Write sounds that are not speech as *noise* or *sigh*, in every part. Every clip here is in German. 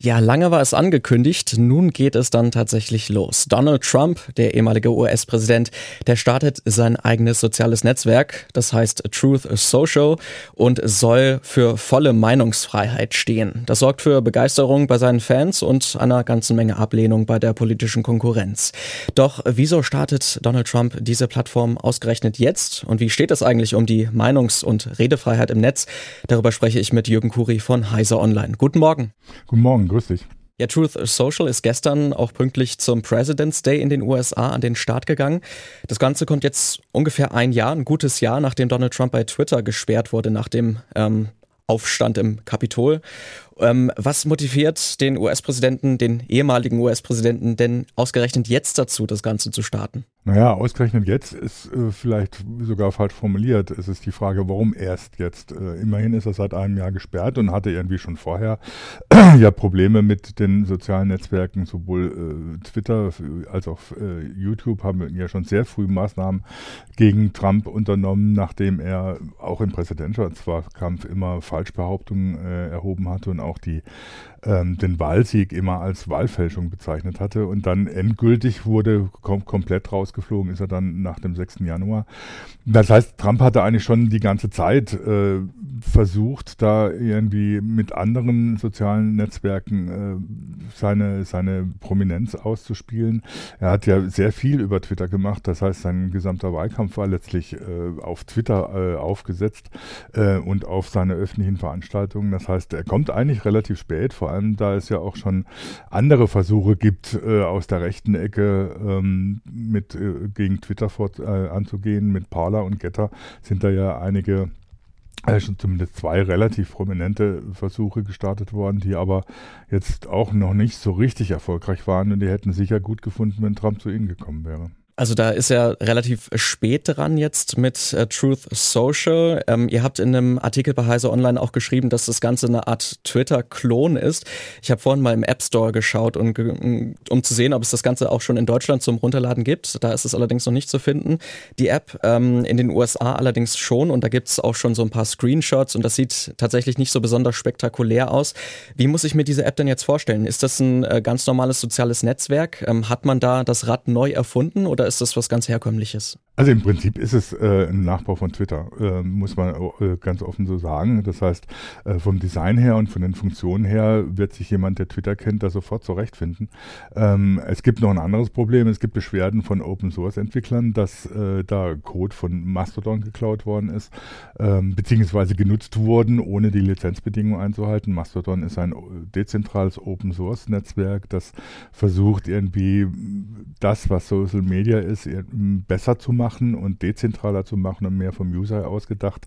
Ja, lange war es angekündigt, nun geht es dann tatsächlich los. Donald Trump, der ehemalige US-Präsident, der startet sein eigenes soziales Netzwerk, das heißt Truth Social und soll für volle Meinungsfreiheit stehen. Das sorgt für Begeisterung bei seinen Fans und einer ganzen Menge Ablehnung bei der politischen Konkurrenz. Doch wieso startet Donald Trump diese Plattform ausgerechnet jetzt und wie steht es eigentlich um die Meinungs- und Redefreiheit im Netz? Darüber spreche ich mit Jürgen Kuri von Heise Online. Guten Morgen. Guten Morgen grüß dich. Ja, Truth Social ist gestern auch pünktlich zum President's Day in den USA an den Start gegangen. Das Ganze kommt jetzt ungefähr ein Jahr, ein gutes Jahr, nachdem Donald Trump bei Twitter gesperrt wurde, nach dem ähm, Aufstand im Kapitol. Ähm, was motiviert den US-Präsidenten, den ehemaligen US-Präsidenten denn ausgerechnet jetzt dazu, das Ganze zu starten? Naja, ausgerechnet jetzt ist äh, vielleicht sogar falsch formuliert. Es ist die Frage, warum erst jetzt? Äh, immerhin ist er seit einem Jahr gesperrt und hatte irgendwie schon vorher *clears throat* ja Probleme mit den sozialen Netzwerken, sowohl äh, Twitter als auch äh, YouTube haben ja schon sehr früh Maßnahmen gegen Trump unternommen, nachdem er auch im Präsidentschaftswahlkampf immer Falschbehauptungen äh, erhoben hatte und auch die, ähm, den Wahlsieg immer als Wahlfälschung bezeichnet hatte. Und dann endgültig wurde kom komplett rausgeflogen, ist er dann nach dem 6. Januar. Das heißt, Trump hatte eigentlich schon die ganze Zeit äh, versucht, da irgendwie mit anderen sozialen Netzwerken äh, seine, seine Prominenz auszuspielen. Er hat ja sehr viel über Twitter gemacht, das heißt, sein gesamter Wahlkampf war letztlich äh, auf Twitter äh, aufgesetzt äh, und auf seine öffentlichen Veranstaltungen. Das heißt, er kommt eigentlich relativ spät, vor allem da es ja auch schon andere Versuche gibt, äh, aus der rechten Ecke ähm, mit äh, gegen Twitter fort, anzugehen. Mit Parler und Getter sind da ja einige äh, schon zumindest zwei relativ prominente Versuche gestartet worden, die aber jetzt auch noch nicht so richtig erfolgreich waren und die hätten sicher gut gefunden, wenn Trump zu ihnen gekommen wäre. Also da ist er relativ spät dran jetzt mit äh, Truth Social. Ähm, ihr habt in einem Artikel bei Heise Online auch geschrieben, dass das Ganze eine Art Twitter-Klon ist. Ich habe vorhin mal im App Store geschaut, und, um zu sehen, ob es das Ganze auch schon in Deutschland zum Runterladen gibt. Da ist es allerdings noch nicht zu finden. Die App ähm, in den USA allerdings schon und da gibt es auch schon so ein paar Screenshots und das sieht tatsächlich nicht so besonders spektakulär aus. Wie muss ich mir diese App denn jetzt vorstellen? Ist das ein äh, ganz normales soziales Netzwerk? Ähm, hat man da das Rad neu erfunden oder ist das was ganz Herkömmliches? Also im Prinzip ist es äh, ein Nachbau von Twitter, äh, muss man äh, ganz offen so sagen. Das heißt, äh, vom Design her und von den Funktionen her wird sich jemand, der Twitter kennt, da sofort zurechtfinden. Ähm, es gibt noch ein anderes Problem. Es gibt Beschwerden von Open Source Entwicklern, dass äh, da Code von Mastodon geklaut worden ist, ähm, beziehungsweise genutzt wurden, ohne die Lizenzbedingungen einzuhalten. Mastodon ist ein dezentrales Open Source Netzwerk, das versucht irgendwie das, was Social Media ist, besser zu machen und dezentraler zu machen und mehr vom User ausgedacht.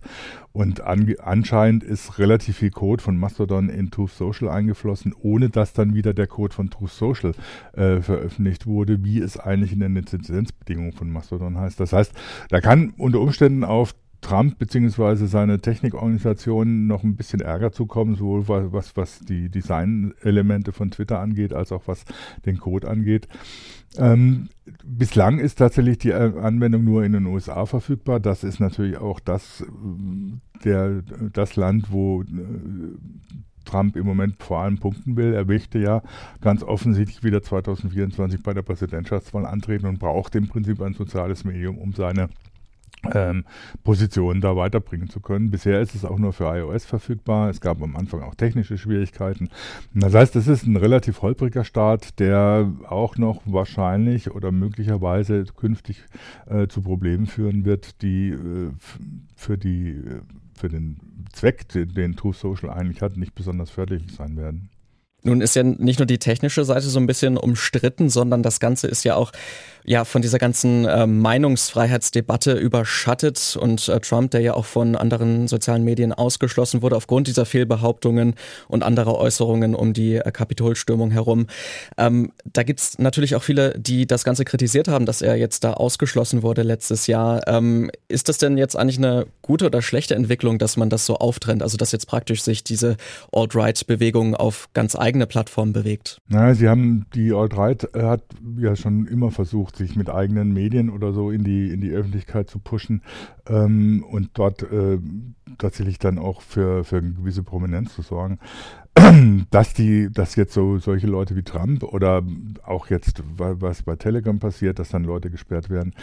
Und an, anscheinend ist relativ viel Code von Mastodon in Truth Social eingeflossen, ohne dass dann wieder der Code von Truth Social äh, veröffentlicht wurde, wie es eigentlich in den Lizenzbedingungen von Mastodon heißt. Das heißt, da kann unter Umständen auf Trump bzw. seine Technikorganisation noch ein bisschen Ärger zukommen, sowohl was, was die Designelemente von Twitter angeht, als auch was den Code angeht. Ähm, bislang ist tatsächlich die äh, Anwendung nur in den USA verfügbar. Das ist natürlich auch das, äh, der, das Land, wo äh, Trump im Moment vor allem punkten will. Er möchte ja ganz offensichtlich wieder 2024 bei der Präsidentschaftswahl antreten und braucht im Prinzip ein soziales Medium, um seine ähm, Positionen da weiterbringen zu können. Bisher ist es auch nur für iOS verfügbar. Es gab am Anfang auch technische Schwierigkeiten. Das heißt, es ist ein relativ holpriger Start, der auch noch wahrscheinlich oder möglicherweise künftig äh, zu Problemen führen wird, die äh, für die äh, für den Zweck, den, den Truth Social eigentlich hat, nicht besonders förderlich sein werden. Nun ist ja nicht nur die technische Seite so ein bisschen umstritten, sondern das Ganze ist ja auch ja von dieser ganzen äh, Meinungsfreiheitsdebatte überschattet und äh, Trump, der ja auch von anderen sozialen Medien ausgeschlossen wurde aufgrund dieser Fehlbehauptungen und anderer Äußerungen um die äh, Kapitolstürmung herum. Ähm, da gibt's natürlich auch viele, die das Ganze kritisiert haben, dass er jetzt da ausgeschlossen wurde letztes Jahr. Ähm, ist das denn jetzt eigentlich eine gute oder schlechte Entwicklung, dass man das so auftrennt? Also dass jetzt praktisch sich diese Alt-Right-Bewegung auf ganz eigene Plattformen bewegt? Naja, sie haben, die Alt-Right hat ja schon immer versucht, versucht, sich mit eigenen Medien oder so in die, in die Öffentlichkeit zu pushen ähm, und dort äh, tatsächlich dann auch für, für eine gewisse Prominenz zu sorgen. *clears throat* dass die, dass jetzt so solche Leute wie Trump oder auch jetzt, was bei Telegram passiert, dass dann Leute gesperrt werden,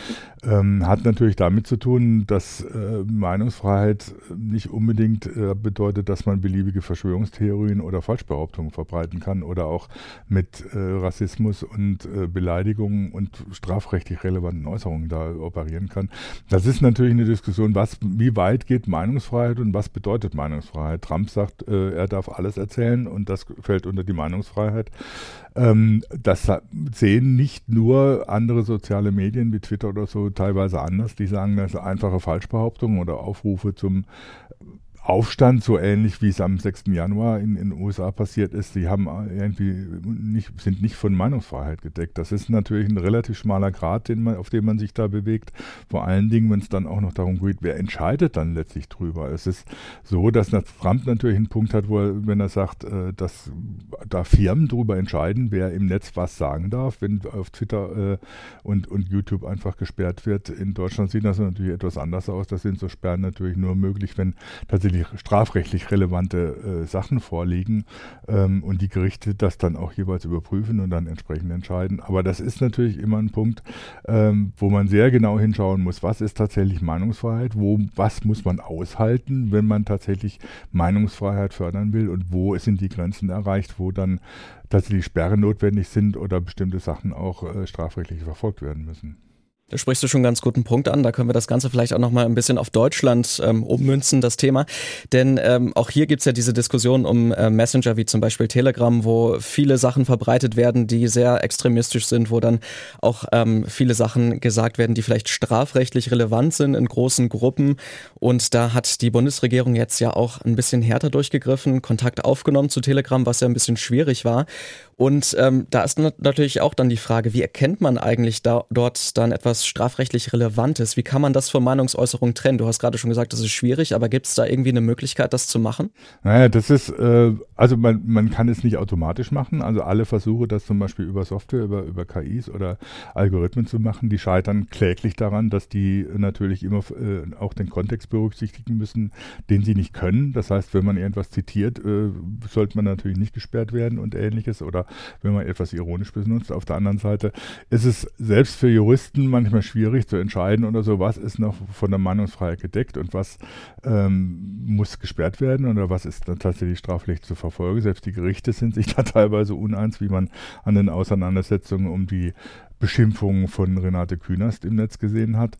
ähm, hat natürlich damit zu tun, dass äh, Meinungsfreiheit nicht unbedingt äh, bedeutet, dass man beliebige Verschwörungstheorien oder Falschbehauptungen verbreiten kann oder auch mit äh, Rassismus und äh, Beleidigungen und strafrechtlich relevanten Äußerungen da operieren kann. Das ist natürlich eine Diskussion, was, wie weit geht Meinungsfreiheit und was bedeutet Meinungsfreiheit. Trump sagt, äh, er darf alles erzählen erzählen und das fällt unter die Meinungsfreiheit. Ähm, das sehen nicht nur andere soziale Medien wie Twitter oder so teilweise anders. Die sagen, das sind einfache Falschbehauptungen oder Aufrufe zum Aufstand, so ähnlich wie es am 6. Januar in den USA passiert ist, die haben irgendwie nicht, sind nicht von Meinungsfreiheit gedeckt. Das ist natürlich ein relativ schmaler Grad, man, auf dem man sich da bewegt. Vor allen Dingen, wenn es dann auch noch darum geht, wer entscheidet dann letztlich drüber. Es ist so, dass Trump natürlich einen Punkt hat, wo er, wenn er sagt, äh, dass da Firmen darüber entscheiden, wer im Netz was sagen darf, wenn auf Twitter äh, und, und YouTube einfach gesperrt wird. In Deutschland sieht das natürlich etwas anders aus. Da sind so Sperren natürlich nur möglich, wenn tatsächlich strafrechtlich relevante äh, Sachen vorliegen ähm, und die Gerichte das dann auch jeweils überprüfen und dann entsprechend entscheiden. Aber das ist natürlich immer ein Punkt, ähm, wo man sehr genau hinschauen muss, was ist tatsächlich Meinungsfreiheit, wo, was muss man aushalten, wenn man tatsächlich Meinungsfreiheit fördern will und wo sind die Grenzen erreicht, wo dann tatsächlich Sperren notwendig sind oder bestimmte Sachen auch äh, strafrechtlich verfolgt werden müssen. Da sprichst du schon einen ganz guten Punkt an. Da können wir das Ganze vielleicht auch nochmal ein bisschen auf Deutschland ähm, ummünzen, das Thema. Denn ähm, auch hier gibt's ja diese Diskussion um äh, Messenger wie zum Beispiel Telegram, wo viele Sachen verbreitet werden, die sehr extremistisch sind, wo dann auch ähm, viele Sachen gesagt werden, die vielleicht strafrechtlich relevant sind in großen Gruppen. Und da hat die Bundesregierung jetzt ja auch ein bisschen härter durchgegriffen, Kontakt aufgenommen zu Telegram, was ja ein bisschen schwierig war. Und ähm, da ist natürlich auch dann die Frage, wie erkennt man eigentlich da, dort dann etwas strafrechtlich Relevantes? Wie kann man das von Meinungsäußerung trennen? Du hast gerade schon gesagt, das ist schwierig, aber gibt es da irgendwie eine Möglichkeit, das zu machen? Naja, das ist, äh, also man, man kann es nicht automatisch machen. Also alle Versuche, das zum Beispiel über Software, über, über KIs oder Algorithmen zu machen, die scheitern kläglich daran, dass die natürlich immer äh, auch den Kontext berücksichtigen müssen, den sie nicht können. Das heißt, wenn man irgendwas zitiert, äh, sollte man natürlich nicht gesperrt werden und ähnliches oder wenn man etwas ironisch benutzt. Auf der anderen Seite ist es selbst für Juristen manchmal schwierig zu entscheiden oder so, was ist noch von der Meinungsfreiheit gedeckt und was ähm, muss gesperrt werden oder was ist dann tatsächlich strafrechtlich zu verfolgen. Selbst die Gerichte sind sich *laughs* da teilweise uneins, wie man an den Auseinandersetzungen um die Beschimpfungen von Renate Künast im Netz gesehen hat.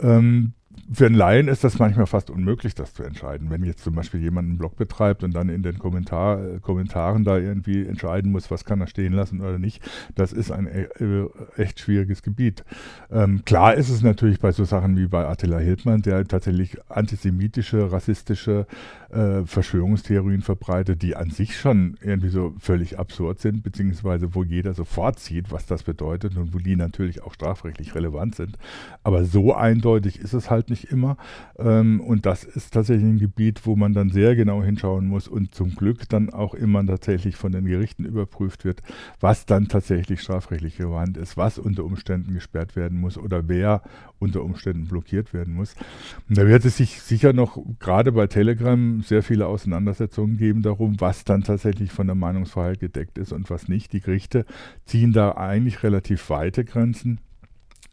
Ähm, für einen Laien ist das manchmal fast unmöglich, das zu entscheiden. Wenn jetzt zum Beispiel jemand einen Blog betreibt und dann in den Kommentar, äh, Kommentaren da irgendwie entscheiden muss, was kann er stehen lassen oder nicht, das ist ein e äh, echt schwieriges Gebiet. Ähm, klar ist es natürlich bei so Sachen wie bei Attila Hildmann, der tatsächlich antisemitische, rassistische äh, Verschwörungstheorien verbreitet, die an sich schon irgendwie so völlig absurd sind, beziehungsweise wo jeder sofort sieht, was das bedeutet und wo die natürlich auch strafrechtlich relevant sind. Aber so eindeutig ist es halt nicht immer. Ähm, und das ist tatsächlich ein Gebiet, wo man dann sehr genau hinschauen muss und zum Glück dann auch immer tatsächlich von den Gerichten überprüft wird, was dann tatsächlich strafrechtlich relevant ist, was unter Umständen gesperrt werden muss oder wer unter Umständen blockiert werden muss. Und da wird es sich sicher noch gerade bei Telegram sehr viele Auseinandersetzungen geben darum, was dann tatsächlich von der Meinungsfreiheit gedeckt ist und was nicht. Die Gerichte ziehen da eigentlich relativ weite Grenzen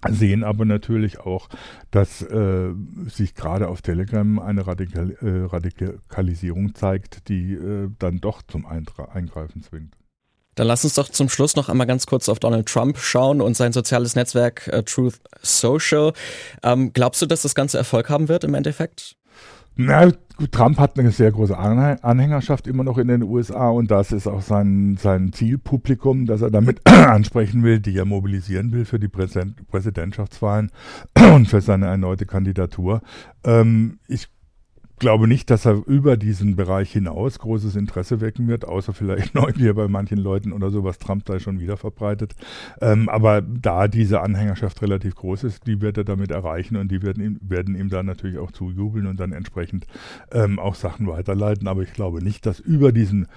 sehen aber natürlich auch, dass äh, sich gerade auf Telegram eine Radikal äh, Radikalisierung zeigt, die äh, dann doch zum Eintra Eingreifen zwingt. Dann lass uns doch zum Schluss noch einmal ganz kurz auf Donald Trump schauen und sein soziales Netzwerk äh, Truth Social. Ähm, glaubst du, dass das Ganze Erfolg haben wird im Endeffekt? Na, Trump hat eine sehr große Anhängerschaft immer noch in den USA und das ist auch sein, sein Zielpublikum, das er damit *clears throat* ansprechen will, die er mobilisieren will für die Präsidentschaftswahlen *clears throat* und für seine erneute Kandidatur. Ähm, ich glaube nicht, dass er über diesen Bereich hinaus großes Interesse wecken wird, außer vielleicht *laughs* Neugier bei manchen Leuten oder so, was Trump da schon wieder verbreitet. Ähm, aber da diese Anhängerschaft relativ groß ist, die wird er damit erreichen und die werden ihm, werden ihm dann natürlich auch zujubeln und dann entsprechend ähm, auch Sachen weiterleiten. Aber ich glaube nicht, dass über diesen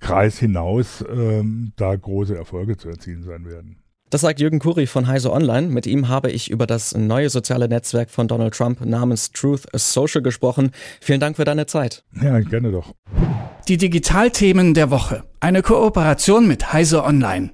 Kreis hinaus ähm, da große Erfolge zu erzielen sein werden. Das sagt Jürgen Kuri von Heise Online. Mit ihm habe ich über das neue soziale Netzwerk von Donald Trump namens Truth Social gesprochen. Vielen Dank für deine Zeit. Ja, gerne doch. Die Digitalthemen der Woche. Eine Kooperation mit Heise Online.